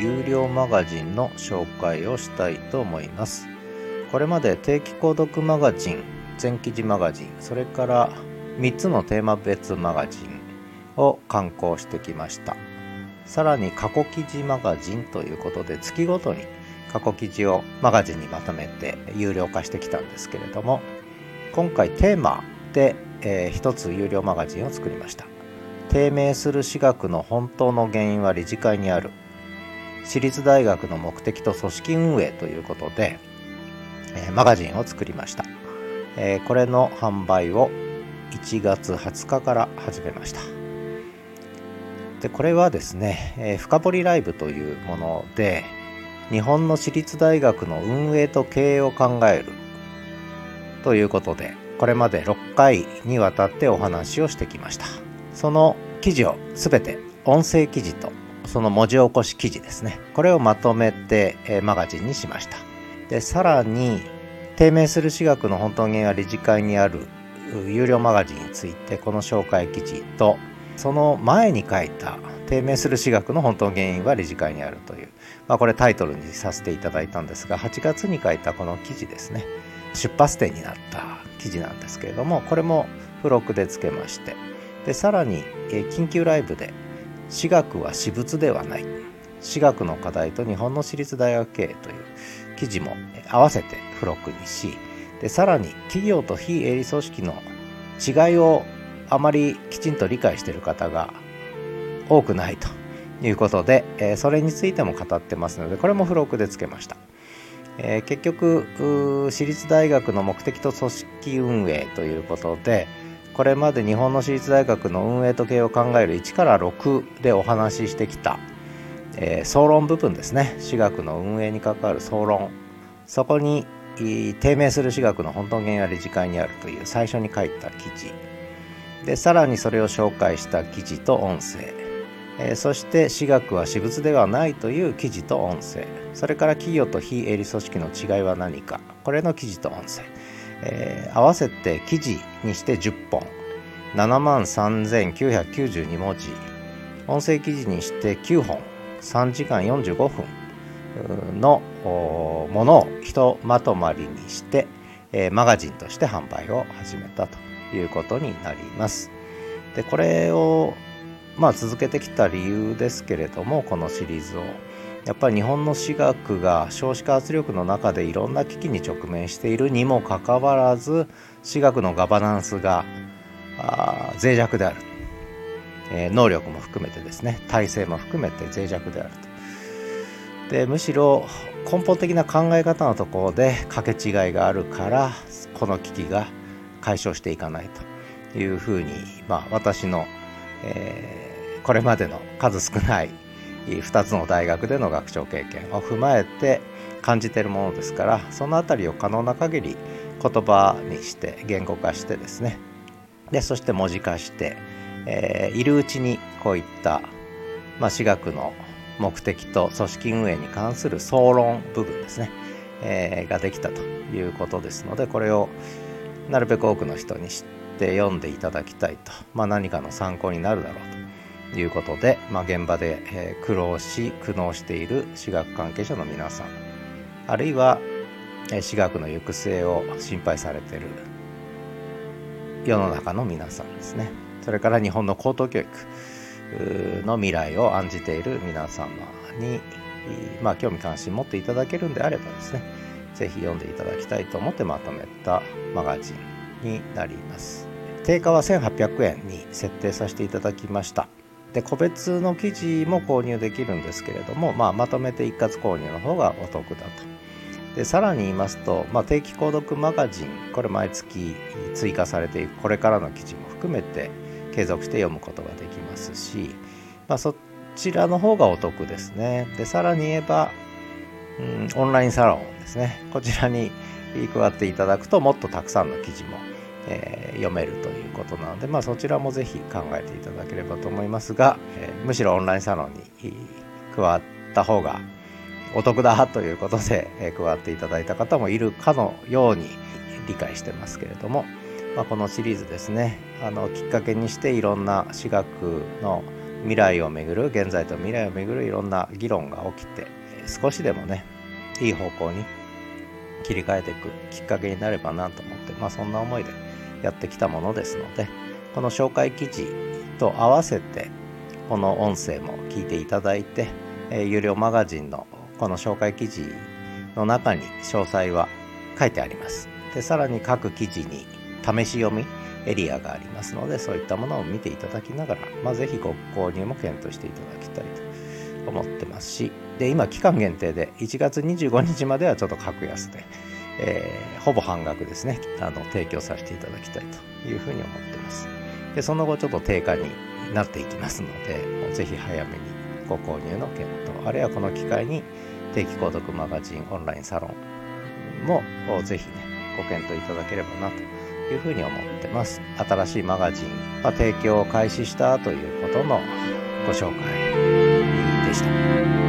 有料マガジンの紹介をしたいと思います。これまで定期購読マガジン全記事マガジンそれから3つのテーマ別マガジンを刊行してきました。さらに過去記事マガジンということで月ごとに過去記事をマガジンにまとめて有料化してきたんですけれども今回テーマで、えー、一つ有料マガジンを作りました。低迷する私学の本当の原因は理事会にある。私立大学の目的と組織運営ということで、え、マガジンを作りました、え、これの販売を1月20日から始めました。でこれはですね、えー、深掘りライブというもので日本の私立大学の運営と経営を考えるということでこれまで6回にわたってお話をしてきました。その記事を全て音声記事とその文字起こし記事ですね。これをまとめて、えマガジンにしました。でさらに低迷する私学の本当原因は理事会にある有料マガジンについてこの紹介記事とその前に書いた低迷する私学の本当原因は理事会にあるという、まあ、これタイトルにさせていただいたんですが8月に書いたこの記事ですね。出発点になった記事なんですけれどもこれも付録でつけましてでさらに、緊急ライブで「私学は私物ではない」私学の課題と日本の私立大学経営という記事も合わせて付録にしでさらに企業と非営利組織の違いをあまりきちんと理解している方が多くないということで、えそれについても語ってますのでこれも付録でつけました。え、結局私立大学の目的と組織運営ということでこれまで日本の私立大学の運営と経営を考える1から6でお話ししてきた、えー、総論部分ですね。私学の運営に関わる総論。そこに低迷する私学の本当原因は理事会にあるという最初に書いた記事。でさらにそれを紹介した記事と音声。えー、そして私学は私物ではないという記事と音声。それから企業と非営利組織の違いは何か。これの記事と音声、えー、合わせて記事にして10本7万3992文字。音声記事にして9本。3時間45分。のものをひとまとまりにして、えー、マガジンとして販売を始めたということになります。でこれをまあ、続けてきた理由ですけれどもこのシリーズをやっぱり日本の私学が少子化圧力の中でいろんな危機に直面しているにもかかわらず私学のガバナンスがあ脆弱である、えー、能力も含めてですね。体制も含めて脆弱であると。でむしろ根本的な考え方のところで掛け違いがあるからこの危機が解消していかないと。いうふうに、まあ、私の、えーこれまでの数少ない2つの大学での学長経験を踏まえて感じてるものですからその辺りを可能な限り言葉にして言語化してですね。でそして文字化して、えー、いるうちにこういった、まあ、私学の目的と組織運営に関する総論部分ですね、えー、ができたということですのでこれをなるべく多くの人に知って読んでいただきたいと、まあ、何かの参考になるだろうと。いうことで、まあ、現場で、え苦労し苦悩している私学関係者の皆さんあるいは、え私学の行く末を心配されている世の中の皆さんですね。それから日本の高等教育の未来を案じている皆様に、まあ、興味関心持っていただけるんであればですね是非読んでいただきたいと思ってまとめたマガジンになります。定価は1800円に設定させていただきました。で個別の記事も購入できるんですけれども、まあ、まとめて一括購入の方がお得だと。でさらに言いますと、まあ、定期購読マガジンこれ毎月追加されていくこれからの記事も含めて継続して読むことができますし、まあ、そちらの方がお得ですね。でさらに言えば、うん、オンラインサロンですねこちらに加わっていただくともっとたくさんの記事もえー、読めるということなので、まあ、そちらもぜひ考えていただければと思いますが、えー、むしろオンラインサロンに加わった方がお得だということで、えー、加わっていただいた方もいるかのように理解してますけれども、まあ、このシリーズですねあのきっかけにしていろんな私学の未来をめぐる現在と未来をめぐるいろんな議論が起きて少しでもねいい方向に切り替えていくきっかけになればなとまあそんな思いでやってきたものですのでこの紹介記事と合わせてこの音声も聞いていただいて、えー、有料マガジンのこの紹介記事の中に詳細は書いてあります。でさらに各記事に試し読みエリアがありますのでそういったものを見ていただきながら、まあ、ぜひご購入も検討していただきたいと思ってますしで今期間限定で1月25日まではちょっと格安で、えー、ほぼ半額ですねあの提供させていただきたいというふうに思ってますでその後ちょっと定価になっていきますのでもうぜひ早めにご購入の検討あるいはこの機会に定期購読マガジンオンラインサロンもぜひねご検討いただければなというふうに思ってます。新しいマガジン、ま、提供を開始したということのご紹介でした。